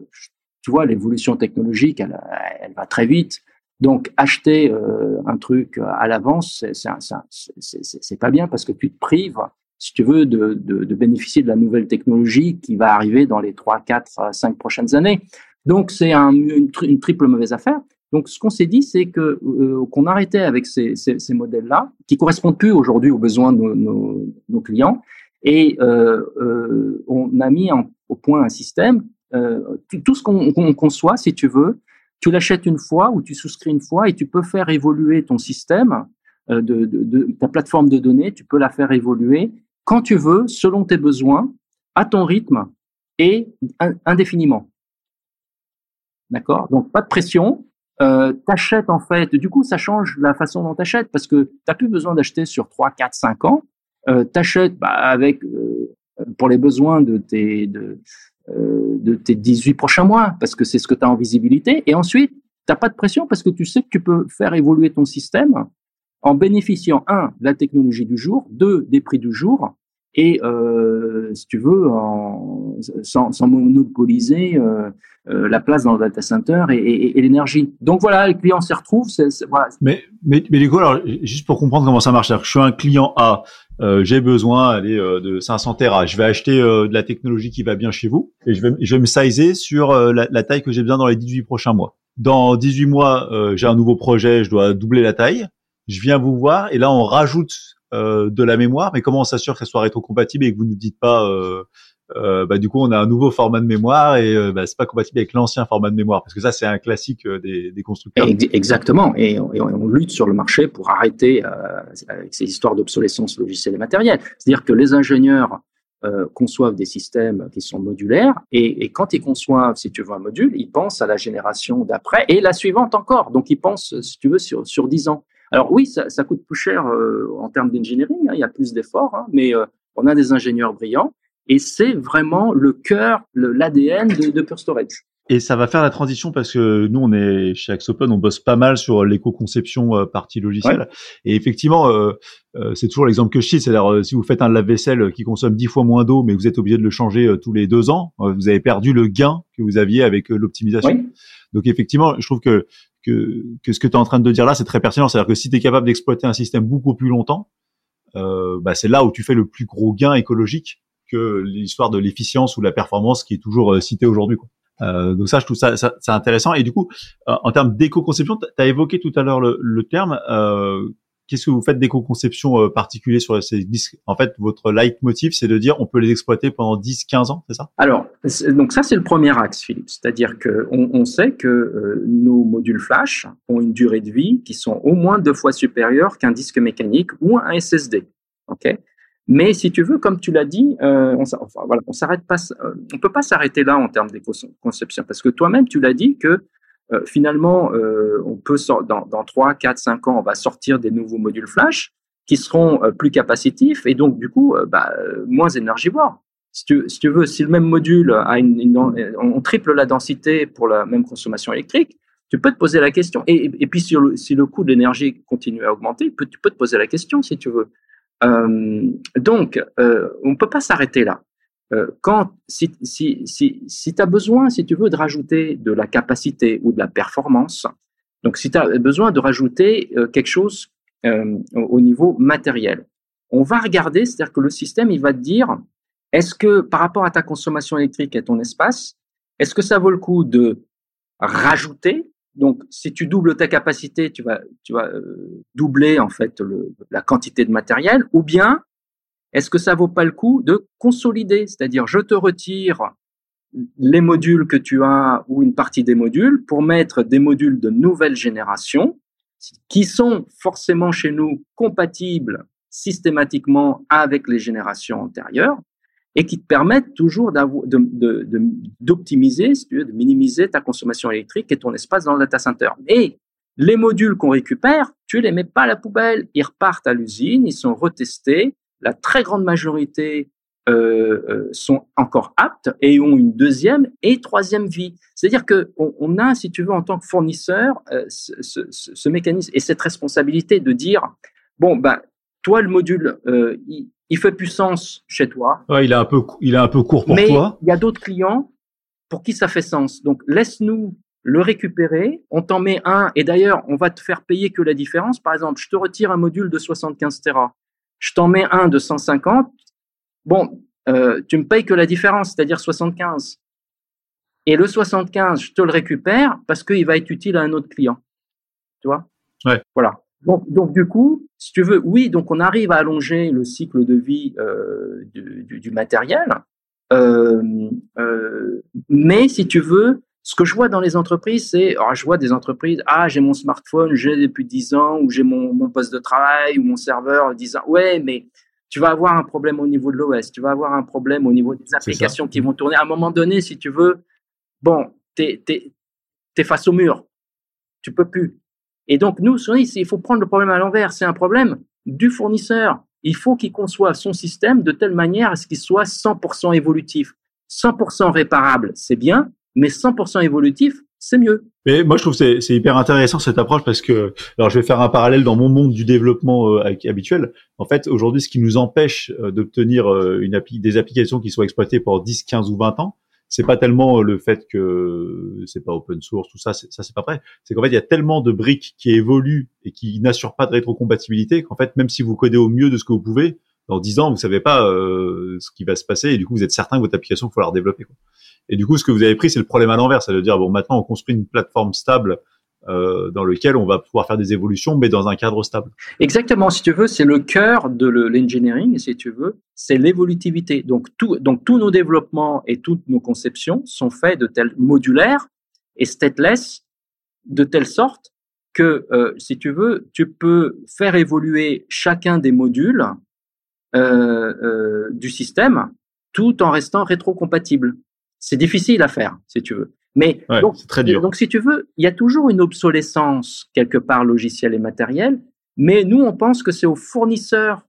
Speaker 3: tu vois, l'évolution technologique, elle, elle va très vite. Donc acheter euh, un truc à l'avance, c'est pas bien parce que tu te prives, si tu veux, de, de, de, bénéficier de la nouvelle technologie qui va arriver dans les 3, 4, 5 prochaines années. Donc c'est un, une, triple mauvaise affaire. Donc, ce qu'on s'est dit, c'est que euh, qu'on arrêtait avec ces, ces, ces modèles-là, qui correspondent plus aujourd'hui aux besoins de nos, nos, clients, et euh, euh, on a mis en, au point un système. Euh, tout, ce qu'on conçoit, si tu veux, tu l'achètes une fois ou tu souscris une fois, et tu peux faire évoluer ton système, euh, de, de, de, ta plateforme de données, tu peux la faire évoluer quand tu veux, selon tes besoins, à ton rythme et indéfiniment. D'accord? Donc, pas de pression. Euh, t'achètes en fait, du coup, ça change la façon dont t'achètes parce que t'as plus besoin d'acheter sur 3, 4, 5 ans. Euh, t'achètes bah, avec euh, pour les besoins de tes de, de tes 18 prochains mois parce que c'est ce que tu as en visibilité. Et ensuite, t'as pas de pression parce que tu sais que tu peux faire évoluer ton système en bénéficiant un de la technologie du jour, deux des prix du jour et euh, si tu veux, en, sans, monopoliser euh, euh, la place dans le data center et, l'énergie. Donc voilà, les clients s'y retrouvent.
Speaker 1: Mais, mais, mais du coup, alors, juste pour comprendre comment ça marche, je suis un client A, euh, j'ai besoin allez, euh, de 500 Tera, je vais acheter euh, de la technologie qui va bien chez vous et je vais, je vais me sizer sur la, la, taille que j'ai besoin dans les 18 prochains mois. Dans 18 mois, j'ai un nouveau projet, je dois doubler la taille. Je viens vous voir et là, on rajoute euh, de la mémoire, mais comment on s'assure que ça soit rétrocompatible et que vous ne dites pas, euh, euh, bah, du coup, on a un nouveau format de mémoire et euh, bah, c'est pas compatible avec l'ancien format de mémoire, parce que ça, c'est un classique euh, des, constructeurs.
Speaker 3: Exactement, et on, lutte sur le marché pour arrêter avec ces histoires d'obsolescence logicielle et matérielle. C'est-à-dire que les ingénieurs euh, conçoivent des systèmes qui sont modulaires et, quand ils conçoivent, si tu veux, un module, ils pensent à la génération d'après et la suivante encore. Donc, ils pensent, si tu veux, sur, sur 10 ans. Alors oui, ça, coûte plus cher euh, en termes d'engineering, hein, il y a plus d'efforts, hein, mais euh, on a des ingénieurs brillants et c'est vraiment le cœur, l'ADN de, de Pure Storage.
Speaker 1: Et ça va faire la transition parce que nous, on est chez Axopen, on bosse pas mal sur l'éco-conception euh, partie logicielle. Ouais. Et effectivement, euh, euh, c'est toujours l'exemple que je cite, c'est-à-dire si vous faites un lave-vaisselle qui consomme dix fois moins d'eau, mais vous êtes obligé de le changer tous les deux ans, vous avez perdu le gain que vous aviez avec l'optimisation. Donc effectivement, je trouve que que, que ce que tu es en train de dire là, c'est très pertinent. C'est-à-dire que si tu es capable d'exploiter un système beaucoup plus longtemps, euh, bah, c'est là où tu fais le plus gros gain écologique que l'histoire de l'efficience ou la performance qui est toujours euh, citée aujourd'hui. Euh, donc ça, je trouve ça, intéressant. Et du coup, euh, en termes d'éco-conception, tu as évoqué tout à l'heure le, terme. Qu'est-ce que vous faites d'éco-conception particulier sur ces disques? En fait, votre leitmotiv, c'est de dire on peut les exploiter pendant 10, 15 ans, c'est ça?
Speaker 3: Alors, donc ça, c'est le premier axe, Philippe. C'est-à-dire qu'on on sait que nos modules flash ont une durée de vie qui sont au moins deux fois supérieures qu'un disque mécanique ou un SSD. OK? Mais si tu veux, comme tu l'as dit, euh, on, enfin, s'arrête pas, euh, on peut pas s'arrêter là en termes d'éco-conception, parce que toi-même, tu l'as dit que euh, finalement, on peut dans, dans 3, 4, 5 ans, on va sortir des nouveaux modules flash qui seront plus capacitifs et donc du coup bah, moins énergivores. Si tu, veux, si le même module a une, on triple la densité pour la même consommation électrique, tu peux te poser la question. Et, puis si le coût de l'énergie continue à augmenter, tu peux te poser la question si tu veux. Euh, donc, euh, on ne peut pas s'arrêter là. Euh, quand, si, si, si, si tu as besoin, si tu veux, de rajouter de la capacité ou de la performance, donc si tu as besoin de rajouter quelque chose au niveau matériel, on va regarder, c'est-à-dire que le système, il va te dire, est-ce que par rapport à ta consommation électrique et ton espace, est-ce que ça vaut le coup de rajouter donc, si tu doubles ta capacité, tu vas, tu vas euh, doubler en fait la quantité de matériel. Ou bien, est-ce que ça vaut pas le coup de consolider, c'est-à-dire je te retire les modules que tu as ou une partie des modules pour mettre des modules de nouvelle génération qui sont forcément chez nous compatibles systématiquement avec les générations antérieures et qui te permettent toujours d'optimiser, de, de, de, minimiser ta consommation électrique et ton espace dans le data center. Et les modules qu'on récupère, tu les mets pas à la poubelle, ils repartent à l'usine, ils sont retestés. La très grande majorité euh, euh, sont encore aptes et ont une deuxième et troisième vie. C'est-à-dire que on, on, a, si tu veux, en tant que fournisseur, euh, ce, mécanisme et cette responsabilité de dire bon ben toi le module, euh, il, il fait plus sens chez toi.
Speaker 1: Ouais, il est un peu, il est un peu court pour
Speaker 3: mais
Speaker 1: toi.
Speaker 3: Il y a d'autres clients pour qui ça fait sens. Donc laisse-nous le récupérer. On t'en met un et d'ailleurs on va te faire payer que la différence. Par exemple, je te retire un module de 75 Tera, je t'en mets un de 150. Bon, euh, tu me payes que la différence, c'est-à-dire 75. Et le 75, je te le récupère parce qu'il va être utile à un autre client. Tu vois?
Speaker 1: Ouais.
Speaker 3: Voilà. Donc, donc du coup, si tu veux, oui, donc on arrive à allonger le cycle de vie euh, du, du, du, matériel, euh, euh, mais si tu veux, ce que je vois dans les entreprises, c'est, alors je vois des entreprises, ah j'ai mon smartphone, j'ai depuis 10 ans, ou j'ai mon, mon poste de travail ou mon serveur 10 ans. Ouais, mais tu vas avoir un problème au niveau de l'OS, tu vas avoir un problème au niveau des applications qui vont tourner. À un moment donné, si tu veux, bon, t'es es, es face au mur, tu peux plus. Et donc, nous, il faut prendre le problème à l'envers. C'est un problème du fournisseur. Il faut qu'il conçoive son système de telle manière à ce qu'il soit 100% évolutif. 100% réparable, c'est bien, mais 100% évolutif, c'est mieux.
Speaker 1: Mais moi, je trouve que c'est hyper intéressant cette approche parce que, alors, je vais faire un parallèle dans mon monde du développement euh, habituel. En fait, aujourd'hui, ce qui nous empêche euh, d'obtenir euh, des applications qui soient exploitées pour 10, 15 ou 20 ans, c'est pas tellement le fait que c'est pas open source, tout ça, ça c'est pas vrai. C'est qu'en fait, il y a tellement de briques qui évoluent et qui n'assurent pas de rétrocompatibilité qu'en fait, même si vous codez au mieux de ce que vous pouvez, dans 10 ans, vous savez pas euh, ce qui va se passer et du coup, vous êtes certain que votre application, il faut la redévelopper. Et du coup, ce que vous avez pris, c'est le problème à l'envers, c'est de dire bon, maintenant, on construit une plateforme stable euh, dans lequel on va pouvoir faire des évolutions, mais dans un cadre stable.
Speaker 3: Exactement, si tu veux, c'est le cœur de l'engineering, si tu veux, c'est l'évolutivité. Donc, donc tous nos développements et toutes nos conceptions sont faits de telle modulaire et stateless, de telle sorte que, euh, si tu veux, tu peux faire évoluer chacun des modules euh, du système tout en restant rétrocompatible. C'est difficile à faire, si tu veux. Mais donc,
Speaker 1: très dur.
Speaker 3: donc, si tu veux, il y a toujours une obsolescence quelque part logicielle et matérielle, mais nous, on pense que c'est aux fournisseurs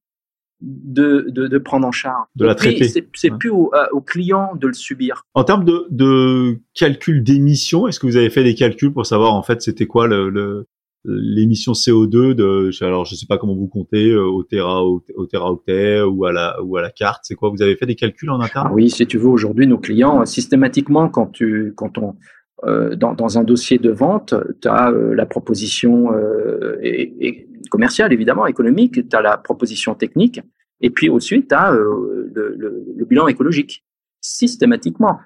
Speaker 3: de, de, de, prendre en charge.
Speaker 1: De la traiter.
Speaker 3: C'est plus au, euh, au, client de le subir.
Speaker 1: En termes de, de calcul d'émissions, est-ce que vous avez fait des calculs pour savoir en fait c'était quoi le, le l'émission CO2 de alors je sais pas comment vous comptez euh, au téra au, au teraoctet ou à la ou à la carte c'est quoi? Vous avez fait des calculs en interne?
Speaker 3: Ah oui si tu veux aujourd'hui nos clients systématiquement quand tu quand on euh, dans, dans, un dossier de vente, tu as euh, la proposition euh, et, commerciale, évidemment, économique, tu as la proposition technique, et puis ensuite, tu as le, bilan écologique, systématiquement.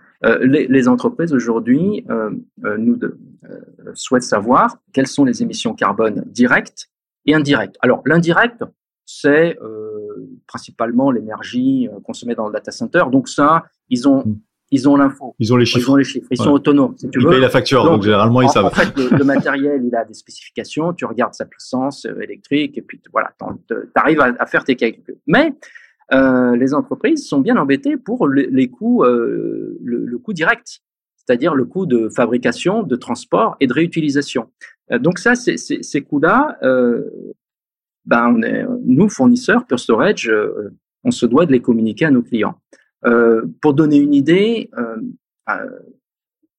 Speaker 3: Les, les, entreprises aujourd'hui nous de, souhaitent savoir quelles sont les émissions carbone directes et indirectes. Alors, l'indirect, c'est principalement l'énergie consommée dans le data center. Donc ça, ils ont mmh ils ont l'info.
Speaker 1: Ils ont les chiffres.
Speaker 3: Ils ont les chiffres. Ils sont autonomes. Si
Speaker 1: tu ils payent la facture, donc, généralement ils
Speaker 3: en,
Speaker 1: savent.
Speaker 3: En fait, le, le, matériel, il a des spécifications. Tu regardes sa puissance euh, électrique et puis voilà, tu arrives à, à, faire tes calculs. Mais euh, les entreprises sont bien embêtées pour les, les coûts, euh, le, le, coût direct, c'est-à-dire le coût de fabrication, de transport et de réutilisation. Euh, donc ça, c'est, ces coûts-là, euh, ben on est, nous fournisseurs Pure Storage, on se doit de les communiquer à nos clients. Pour donner une idée,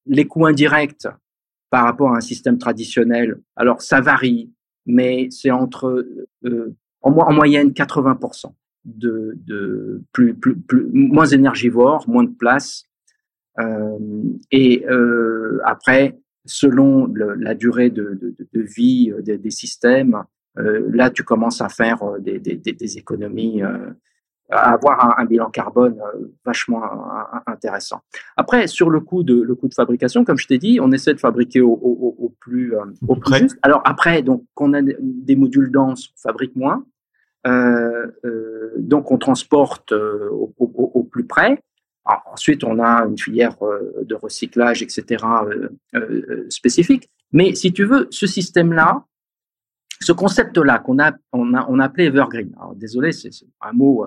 Speaker 3: les coûts indirects par rapport à un système traditionnel, alors ça varie, mais c'est entre en, en, moyenne 80% de, de plus, plus, plus, moins énergivore, moins de place. Euh, et euh, après, selon le, la durée de, de, de vie des, des systèmes, euh, là, tu commences à faire des, des, des économies à avoir un, un, bilan carbone euh, vachement intéressant. Après, sur le coût de le coût de fabrication, comme je t'ai dit, on essaie de fabriquer au, au, au plus euh, au plus juste. Alors après, donc qu'on a des modules denses, on fabrique moins. Euh, euh, donc on transporte euh, au, plus près. Ensuite, on a une filière de recyclage, etc. spécifique. Mais si tu veux, ce système-là, ce concept-là qu'on a, on a, on appelé Evergreen. Désolé, c'est un mot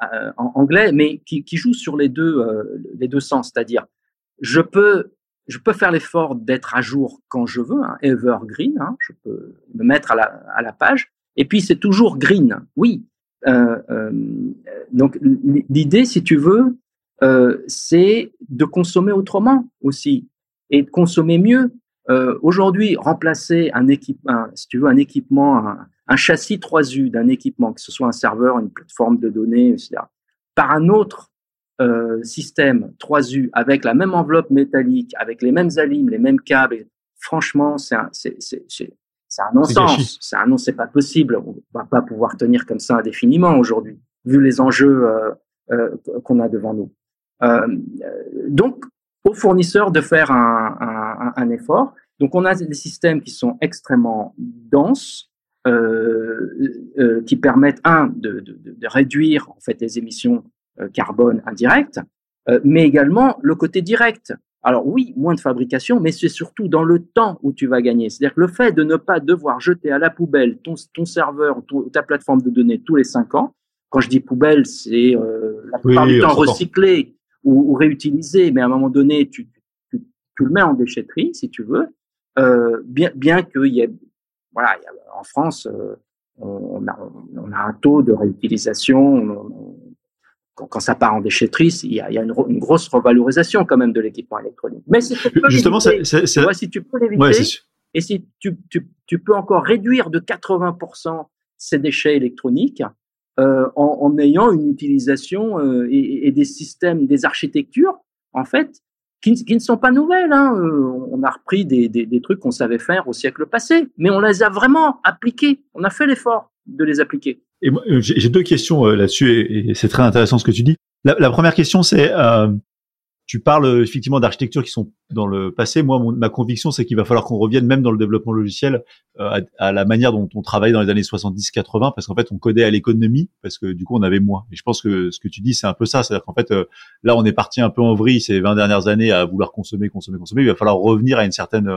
Speaker 3: en anglais, mais qui, joue sur les deux, les deux sens, c'est-à-dire je peux, je peux faire l'effort d'être à jour quand je veux, hein, evergreen, hein, je peux me mettre à la, à la page, et puis c'est toujours green, oui. Euh, euh donc l'idée, si tu veux, euh, c'est de consommer autrement aussi et de consommer mieux. Euh, Aujourd'hui, remplacer un équipement, si tu veux, un équipement, un, un châssis 3U d'un équipement, que ce soit un serveur, une plateforme de données, etc., par un autre euh, système 3U avec la même enveloppe métallique, avec les mêmes alimes, les mêmes câbles, franchement, c'est un, c'est, un non-sens. C'est un non, c'est pas possible. On va pas pouvoir tenir comme ça indéfiniment aujourd'hui, vu les enjeux euh, euh, qu'on a devant nous. Euh, donc, au aux fournisseurs de faire un, un, un, effort. Donc on a des systèmes qui sont extrêmement denses, qui permettent un de, de, de, réduire en fait les émissions carbone indirectes, mais également le côté direct. Alors oui, moins de fabrication, mais c'est surtout dans le temps où tu vas gagner. C'est-à-dire que le fait de ne pas devoir jeter à la poubelle ton, ton serveur, ta plateforme de données tous les cinq ans. Quand je dis poubelle, c'est euh, la plupart du temps recyclé ou, ou, réutilisé, mais à un moment donné, tu, tu, tu, le mets en déchetterie, si tu veux. Euh, bien, bien qu'il y ait, voilà, y a, en France, euh, on, a, on, a, un taux de réutilisation quand, ça part en déchetterie, il y a, il y a une, une, grosse revalorisation quand même de l'équipement électronique. Mais si tu peux
Speaker 1: justement, c'est,
Speaker 3: si tu peux l'éviter, ouais, et si tu, tu, tu, peux encore réduire de 80% ces déchets électroniques euh, en, en, ayant une utilisation euh, et, et, des systèmes, des architectures, en fait, qui, qui ne sont pas nouvelles. Hein. Euh, on a repris des, des, des trucs qu'on savait faire au siècle passé, mais on les a vraiment appliqués. On a fait l'effort de les appliquer.
Speaker 1: Et euh, j'ai deux questions euh, là-dessus, et, et c'est très intéressant ce que tu dis. La, la première question, c'est, euh, tu parles euh, effectivement d'architectures qui sont dans le passé. Moi, mon, ma conviction, c'est qu'il va falloir qu'on revienne même dans le développement logiciel euh, à, à, la manière dont on travaillait dans les années 70-80, parce qu'en fait, on codait à l'économie, parce que du coup, on avait moins. Et je pense que ce que tu dis, c'est un peu ça. C'est-à-dire qu'en fait, euh, là, on est parti un peu en vrille ces 20 dernières années à vouloir consommer, consommer, consommer. Il va falloir revenir à une certaine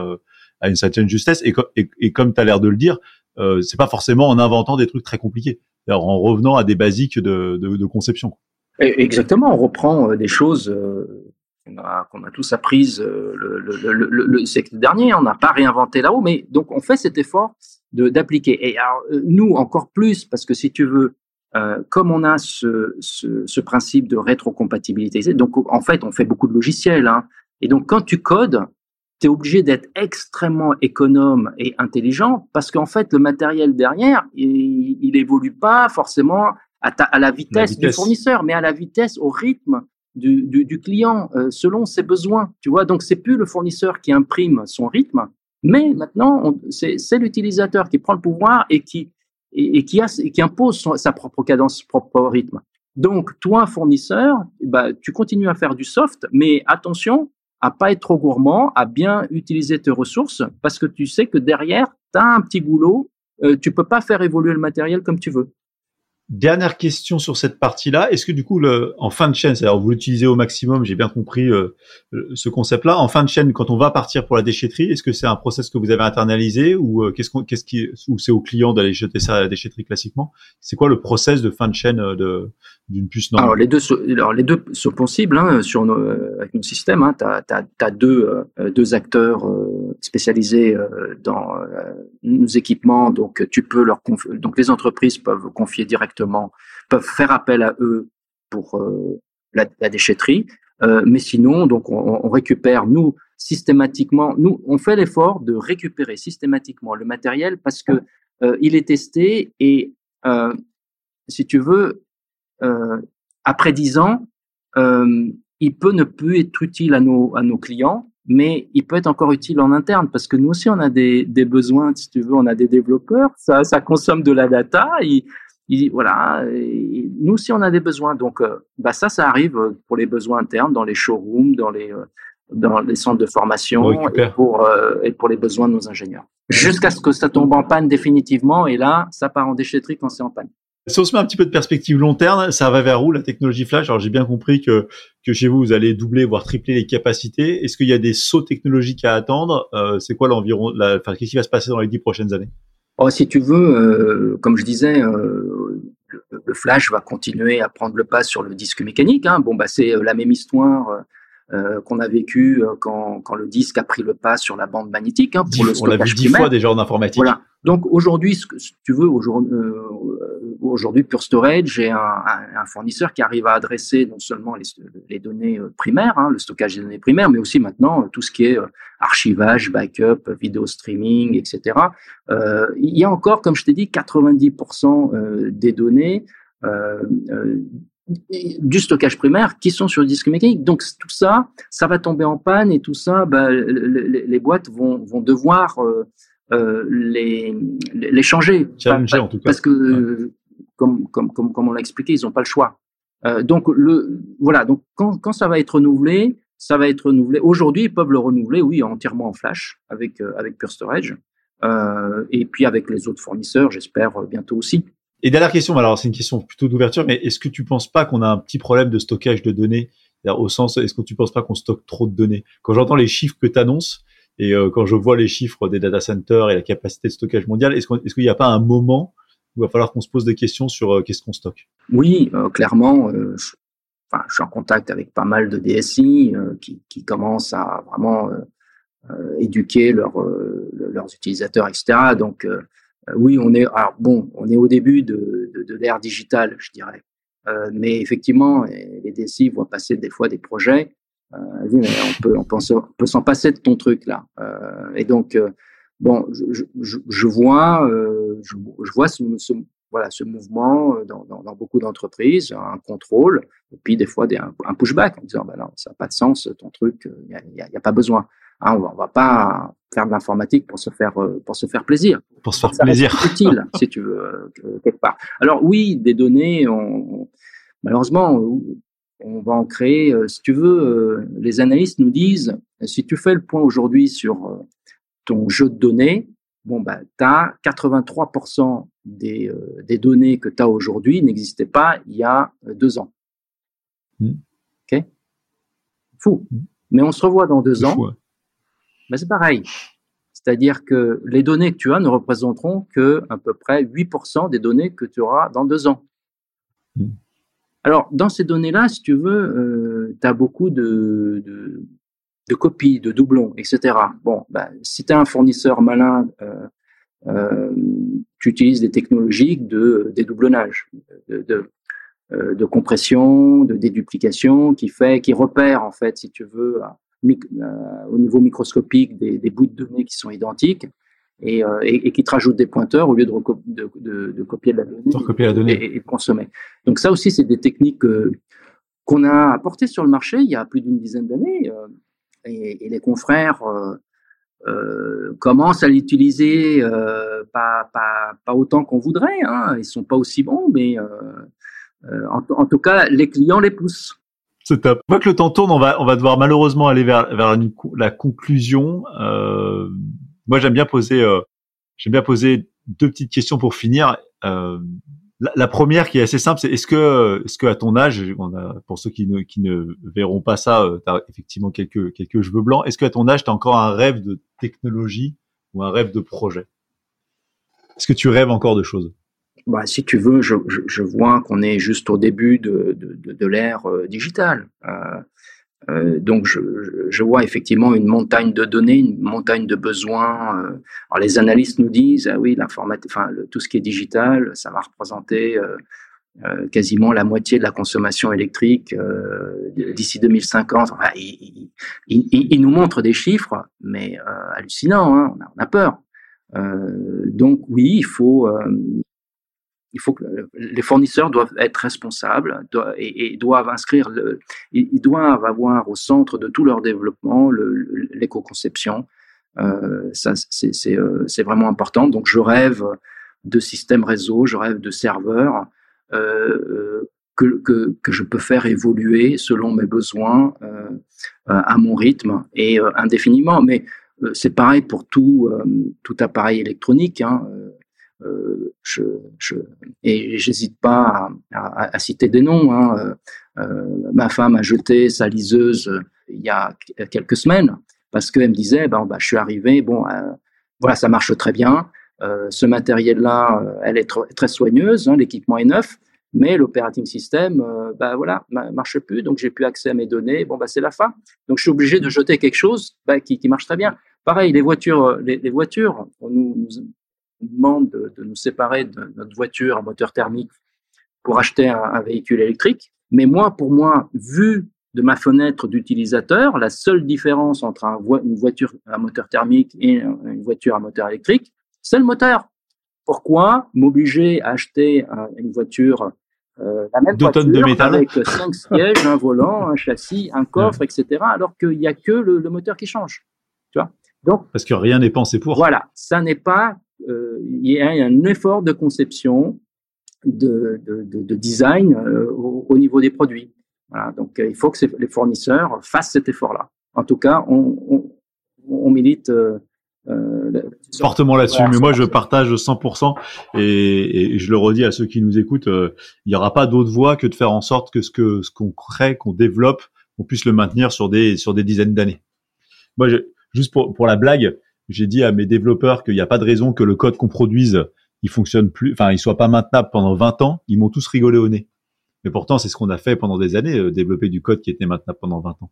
Speaker 1: à une certaine justesse. Et, et, et comme tu as l'air de le dire, euh, c'est pas forcément en inventant des trucs très compliqués en revenant à des basiques de, conception.
Speaker 3: Exactement, on reprend euh, des choses euh, qu'on a, tous apprises euh, le, le, le, le, siècle dernier. On n'a pas réinventé là-haut, mais donc on fait cet effort d'appliquer. Et alors, nous, encore plus, parce que si tu veux, comme on a ce, principe de rétrocompatibilité, donc en fait, on fait beaucoup de logiciels. Hein, et donc, quand tu codes, tu es obligé d'être extrêmement économe et intelligent parce qu'en fait, le matériel derrière, il, il évolue pas forcément à, ta, à la, vitesse la, vitesse du fournisseur, mais à la vitesse, au rythme du, du, du client, euh, selon ses besoins. Tu vois, donc c'est plus le fournisseur qui imprime son rythme, mais maintenant, c'est l'utilisateur qui prend le pouvoir et qui, et, et qui, a, et qui impose son, sa propre cadence, son propre rythme. Donc, toi, fournisseur, bah, tu continues à faire du soft, mais attention, à pas être trop gourmand, à bien utiliser tes ressources, parce que tu sais que derrière, tu as un petit boulot, euh, tu peux pas faire évoluer le matériel comme tu veux.
Speaker 1: Dernière question sur cette partie-là. Est-ce que du coup, en fin de chaîne, c'est-à-dire vous l'utilisez au maximum, j'ai bien compris euh, ce concept-là. En fin de chaîne, quand on va partir pour la déchetterie, est-ce que c'est un process que vous avez internalisé ou euh, c'est au client d'aller jeter ça à la déchetterie classiquement? C'est quoi le process de fin de chaîne euh, d'une puce normale?
Speaker 3: Alors les deux, sont possibles hein, sur nos, avec nos systèmes. Hein, deux, acteurs spécialisés euh, dans nos équipements, donc tu peux leur donc les entreprises peuvent confier directement, peuvent faire appel à eux pour la, la, déchetterie. mais sinon, donc on, on, récupère nous systématiquement, nous on fait l'effort de récupérer systématiquement le matériel parce que il est testé et si tu veux, euh, après dix ans, euh, il peut ne plus être utile à nos, à nos clients, mais il peut être encore utile en interne parce que nous aussi on a des, des besoins, si tu veux, on a des développeurs, ça, ça consomme de la data, il, il, voilà, et nous aussi on a des besoins, donc euh, bah ça, ça arrive pour les besoins internes, dans les showrooms, dans les euh, dans les centres de formation et pour euh, et pour les besoins de nos ingénieurs, jusqu'à ce que ça tombe en panne définitivement et là ça part en déchetterie quand c'est en panne.
Speaker 1: Si on se met un petit peu de perspective long terme, ça va vers où la technologie flash? Alors j'ai bien compris que que chez vous vous allez doubler voire tripler les capacités. Est-ce qu'il y a des sauts technologiques à attendre? Euh, C'est quoi l'environ Enfin, qu'est-ce qui va se passer dans les dix prochaines années?
Speaker 3: Oh, Si tu veux, euh, comme je disais, euh, le, flash va continuer à prendre le pas sur le disque mécanique. Hein. Bon, bah c'est euh, la même histoire. Euh, qu'on a vécu quand, quand, le disque a pris le pas sur la bande magnétique hein,
Speaker 1: pour le On l'a vu dix fois déjà en informatique.
Speaker 3: Voilà. Donc aujourd'hui, si tu veux, aujourd'hui, aujourd'hui Pure Storage est un, fournisseur qui arrive à adresser non seulement les, données euh, primaires, hein, le stockage des données primaires, mais aussi maintenant euh, tout ce qui est euh, archivage, backup, vidéo streaming, etc. Euh, il y a encore, comme je t'ai dit, 90% des données euh, du stockage primaire qui sont sur le disque mécanique. Donc tout ça, ça va tomber en panne et tout ça, bah, les, les, boîtes vont, vont devoir euh, les, les changer.
Speaker 1: Challenger, en tout cas.
Speaker 3: Parce que ouais comme, comme, comme, comme on l'a expliqué, ils n'ont pas le choix. Euh, donc le voilà, donc quand, quand ça va être renouvelé, ça va être renouvelé. Aujourd'hui, ils peuvent le renouveler, oui, entièrement en flash avec avec Pure Storage, et puis avec les autres fournisseurs, j'espère bientôt aussi.
Speaker 1: Et dernière question, alors c'est une question plutôt d'ouverture, mais est-ce que tu penses pas qu'on a un petit problème de stockage de données? Au sens, est-ce que tu penses pas qu'on stocke trop de données? Quand j'entends les chiffres que tu annonces et euh, quand je vois les chiffres des data centers et la capacité de stockage mondiale, est-ce qu'il n'y a pas un moment où il va falloir qu'on se pose des questions sur euh, qu'est-ce qu'on stocke?
Speaker 3: Oui, euh, clairement. Je, enfin, je suis en contact avec pas mal de DSI qui, qui, commencent à vraiment éduquer leurs leurs utilisateurs, etc. Donc oui, on est alors bon, on est au début de, de, l'ère digitale, je dirais. Mais effectivement, les DSI voient passer des fois des projets. Euh, on peut, on peut, s'en passer de ton truc là. Euh, et donc, bon, je, je, je vois, je, je, vois ce, voilà, ce mouvement dans, dans, dans beaucoup d'entreprises, un contrôle, et puis des fois des, un, pushback en disant, bah non, ça n'a pas de sens, ton truc, il n'y a, a, a, pas besoin. Hein, on va, va pas faire de l'informatique pour se faire pour se faire plaisir.
Speaker 1: Pour se faire plaisir.
Speaker 3: Utile, si tu veux quelque part. Alors oui, des données, on, malheureusement, on va en créer. Euh, si tu veux, euh, les analystes nous disent si tu fais le point aujourd'hui sur euh, ton jeu de données, bon bah tu as 83% des, des données que tu as aujourd'hui n'existaient pas il y a deux ans. Mmh. Ok? Fou. Mmh. Mais on se revoit dans deux ans. Mais c'est pareil. C'est-à-dire que les données que tu as ne représenteront que à peu près 8% des données que tu auras dans deux ans. Mmh. Alors, dans ces données-là, si tu veux, euh, tu as beaucoup de, de, copies, de doublons, etc. Bon, bah, si tu es un fournisseur malin, euh, euh, tu utilises des technologies de dédoublonnage, de, euh, de, compression, de déduplication, qui fait, qui repère, en fait, si tu veux, au niveau microscopique des, des, bouts de données qui sont identiques et, euh, et, et, qui te rajoute des pointeurs au lieu de, de, de, de copier la donnée,
Speaker 1: la donnée.
Speaker 3: Et, et, de consommer. Donc ça aussi, c'est des techniques euh, qu'on a apportées sur le marché il y a plus d'une dizaine d'années euh, et, les confrères commencent à l'utiliser pas, pas, pas autant qu'on voudrait. Hein. Ils sont pas aussi bons, mais en, en, tout cas, les clients les poussent.
Speaker 1: C'est top. Moi que le temps tourne, on va, on va devoir malheureusement aller vers, vers la, la conclusion. Euh, moi, j'aime bien poser, euh, j'aime bien poser deux petites questions pour finir. Euh, la, première qui est assez simple, c'est est-ce que, est-ce que à ton âge, pour ceux qui ne, qui ne verront pas ça, euh, tu as effectivement quelques, quelques cheveux blancs. Est-ce que à ton âge, tu as encore un rêve de technologie ou un rêve de projet? Est-ce que tu rêves encore de choses?
Speaker 3: Bah, si tu veux, je, je, je vois qu'on est juste au début de, de, de, de l'ère euh, digitale. Euh, euh, donc je, je, vois effectivement une montagne de données, une montagne de besoins. Euh. alors les analystes nous disent ah oui l'informatique, enfin tout ce qui est digital, ça va représenter euh, euh quasiment la moitié de la consommation électrique d'ici 2050. Enfin, ils, ils, ils, nous montrent des chiffres, mais hallucinants. Hein, on, a, on, a, peur. donc oui, il faut il faut que les fournisseurs doivent être responsables et, doivent inscrire, ils doivent avoir au centre de tout leur développement l'éco-conception. Euh, ça, euh, c'est vraiment important. Donc, je rêve de systèmes réseau, je rêve de serveurs euh, que, que, je peux faire évoluer selon mes besoins, euh, à mon rythme et euh, indéfiniment. Mais euh, c'est pareil pour tout, tout appareil électronique. Hein. Euh, je, et j'hésite pas à, citer des noms. Hein. Euh, euh, ma femme a jeté sa liseuse il y a quelques semaines parce qu'elle me disait, ben, bah, je suis arrivé, bon, voilà, ça marche très bien. ce matériel-là, elle est très soigneuse, hein, l'équipement est neuf, mais l'operating system, bah voilà, marche plus, donc j'ai plus accès à mes données. Bon bah c'est la fin. Donc je suis obligé de jeter quelque chose qui, qui marche très bien. Pareil, les voitures, les, voitures, on nous, demande de, de, nous séparer de notre voiture à moteur thermique pour acheter un, un véhicule électrique. Mais moi, pour moi, vu de ma fenêtre d'utilisateur, la seule différence entre un vo une voiture à moteur thermique et une voiture à moteur électrique, c'est le moteur. Pourquoi m'obliger à acheter une voiture, euh, la même voiture
Speaker 1: de métal.
Speaker 3: avec cinq sièges, un volant, un châssis, un coffre, etc., alors qu'il n'y a que le, le, moteur qui change. Tu vois?
Speaker 1: Donc, Parce que rien n'est pensé pour.
Speaker 3: Voilà, ça n'est pas il y a un effort de conception, de, de, de, de design euh, au, au, niveau des produits. Voilà, donc il faut que les fournisseurs fassent cet effort-là. En tout cas, on, on, on milite
Speaker 1: euh, fortement là-dessus. mais moi, je partage 100% et, et, je le redis à ceux qui nous écoutent, euh, il n'y aura pas d'autre voie que de faire en sorte que ce que ce qu'on crée, qu'on développe, on puisse le maintenir sur des sur des dizaines d'années. Moi, je, juste pour pour la blague, j'ai dit à mes développeurs qu'il n'y a pas de raison que le code qu'on produise, il fonctionne plus, enfin, il soit pas maintenable pendant 20 ans. Ils m'ont tous rigolé au nez. Mais pourtant, c'est ce qu'on a fait pendant des années, euh, développer du code qui était maintenable pendant 20 ans.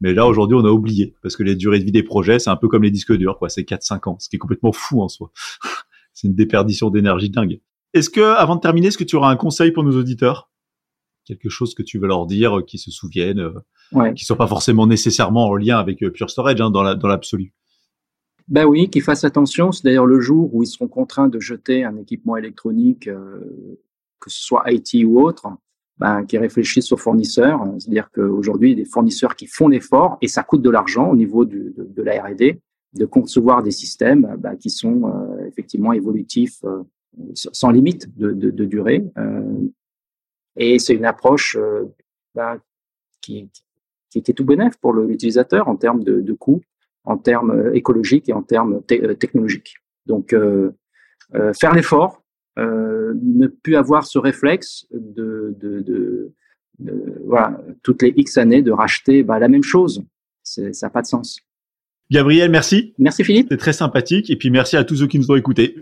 Speaker 1: Mais là, aujourd'hui, on a oublié, parce que les durées de vie des projets, c'est un peu comme les disques durs, quoi. C'est 4-5 ans, ce qui est complètement fou en soi. c'est une déperdition d'énergie dingue. Est-ce que, avant de terminer, est-ce que tu auras un conseil pour nos auditeurs? Quelque chose que tu veux leur dire, euh, qui se souviennent, euh, ouais. qui soit pas forcément nécessairement en lien avec Pure Storage, hein, dans l'absolu?
Speaker 3: Ben oui, qu'ils fassent attention. C'est d'ailleurs le jour où ils seront contraints de jeter un équipement électronique, que ce soit IT ou autre, ben, qui réfléchissent aux fournisseurs. C'est-à-dire qu'aujourd'hui, des fournisseurs qui font l'effort, et ça coûte de l'argent au niveau de, la R&D, de concevoir des systèmes ben, qui sont euh, effectivement évolutifs euh, sans limite de, de, de durée. Euh, et c'est une approche ben, qui, qui était tout bénéf pour l'utilisateur en termes de, de coûts, en termes écologiques et en termes technologiques. Donc, faire l'effort, euh, ne plus avoir ce réflexe de, de, de, de, voilà, toutes les X années de racheter bah, la même chose. Ça n'a pas de sens.
Speaker 1: Gabriel, merci.
Speaker 3: Merci Philippe.
Speaker 1: C'est très sympathique. Et puis merci à tous ceux qui nous ont écoutés.